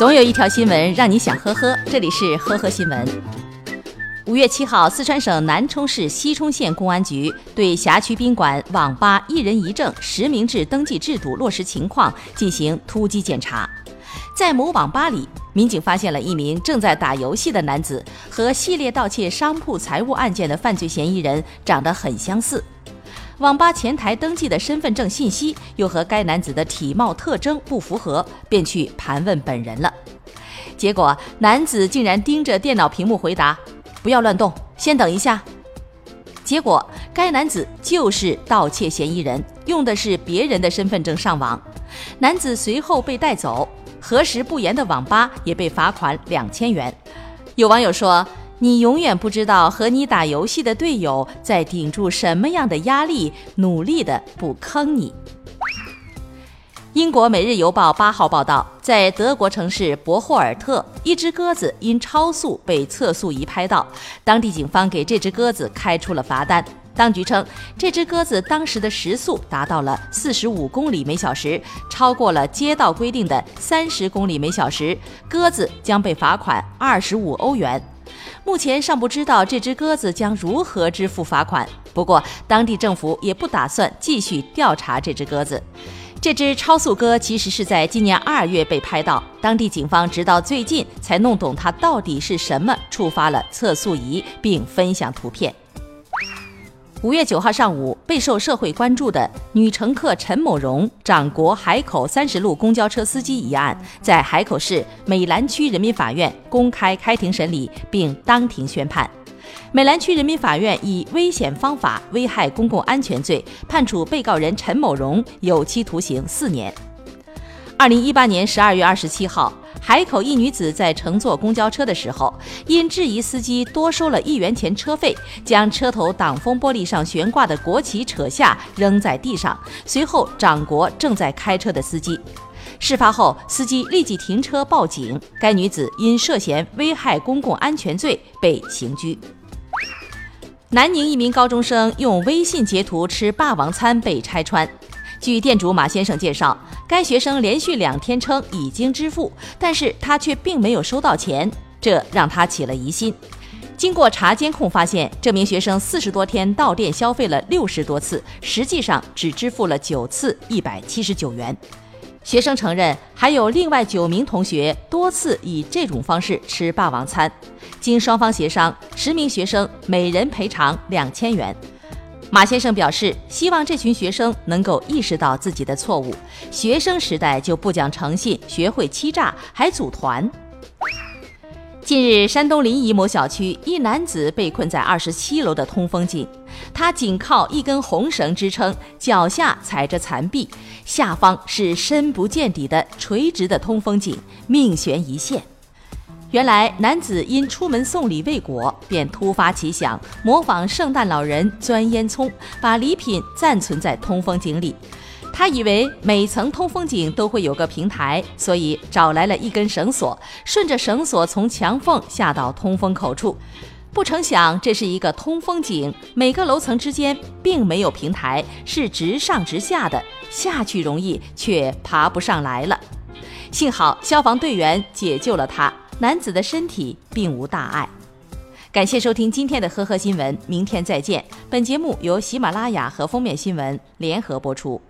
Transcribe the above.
总有一条新闻让你想呵呵，这里是呵呵新闻。五月七号，四川省南充市西充县公安局对辖区宾馆、网吧一人一证实名制登记制度落实情况进行突击检查。在某网吧里，民警发现了一名正在打游戏的男子和系列盗窃商铺财物案件的犯罪嫌疑人长得很相似。网吧前台登记的身份证信息又和该男子的体貌特征不符合，便去盘问本人了。结果，男子竟然盯着电脑屏幕回答：“不要乱动，先等一下。”结果，该男子就是盗窃嫌疑人，用的是别人的身份证上网。男子随后被带走，核实不严的网吧也被罚款两千元。有网友说。你永远不知道和你打游戏的队友在顶住什么样的压力，努力的不坑你。英国《每日邮报》八号报道，在德国城市博霍尔特，一只鸽子因超速被测速仪拍到，当地警方给这只鸽子开出了罚单。当局称，这只鸽子当时的时速达到了四十五公里每小时，超过了街道规定的三十公里每小时，鸽子将被罚款二十五欧元。目前尚不知道这只鸽子将如何支付罚款。不过，当地政府也不打算继续调查这只鸽子。这只超速鸽其实是在今年二月被拍到，当地警方直到最近才弄懂它到底是什么触发了测速仪，并分享图片。五月九号上午，备受社会关注的女乘客陈某荣掌掴海口三十路公交车司机一案，在海口市美兰区人民法院公开开庭审理，并当庭宣判。美兰区人民法院以危险方法危害公共安全罪，判处被告人陈某荣有期徒刑四年。二零一八年十二月二十七号。海口一女子在乘坐公交车的时候，因质疑司机多收了一元钱车费，将车头挡风玻璃上悬挂的国旗扯下扔在地上，随后掌掴正在开车的司机。事发后，司机立即停车报警，该女子因涉嫌危害公共安全罪被刑拘。南宁一名高中生用微信截图吃霸王餐被拆穿。据店主马先生介绍，该学生连续两天称已经支付，但是他却并没有收到钱，这让他起了疑心。经过查监控发现，这名学生四十多天到店消费了六十多次，实际上只支付了九次一百七十九元。学生承认，还有另外九名同学多次以这种方式吃霸王餐。经双方协商，十名学生每人赔偿两千元。马先生表示，希望这群学生能够意识到自己的错误。学生时代就不讲诚信，学会欺诈，还组团。近日，山东临沂某小区一男子被困在二十七楼的通风井，他仅靠一根红绳支撑，脚下踩着残壁，下方是深不见底的垂直的通风井，命悬一线。原来，男子因出门送礼未果，便突发奇想，模仿圣诞老人钻烟囱，把礼品暂存在通风井里。他以为每层通风井都会有个平台，所以找来了一根绳索，顺着绳索从墙缝下到通风口处。不成想，这是一个通风井，每个楼层之间并没有平台，是直上直下的，下去容易，却爬不上来了。幸好消防队员解救了他。男子的身体并无大碍。感谢收听今天的呵呵新闻，明天再见。本节目由喜马拉雅和封面新闻联合播出。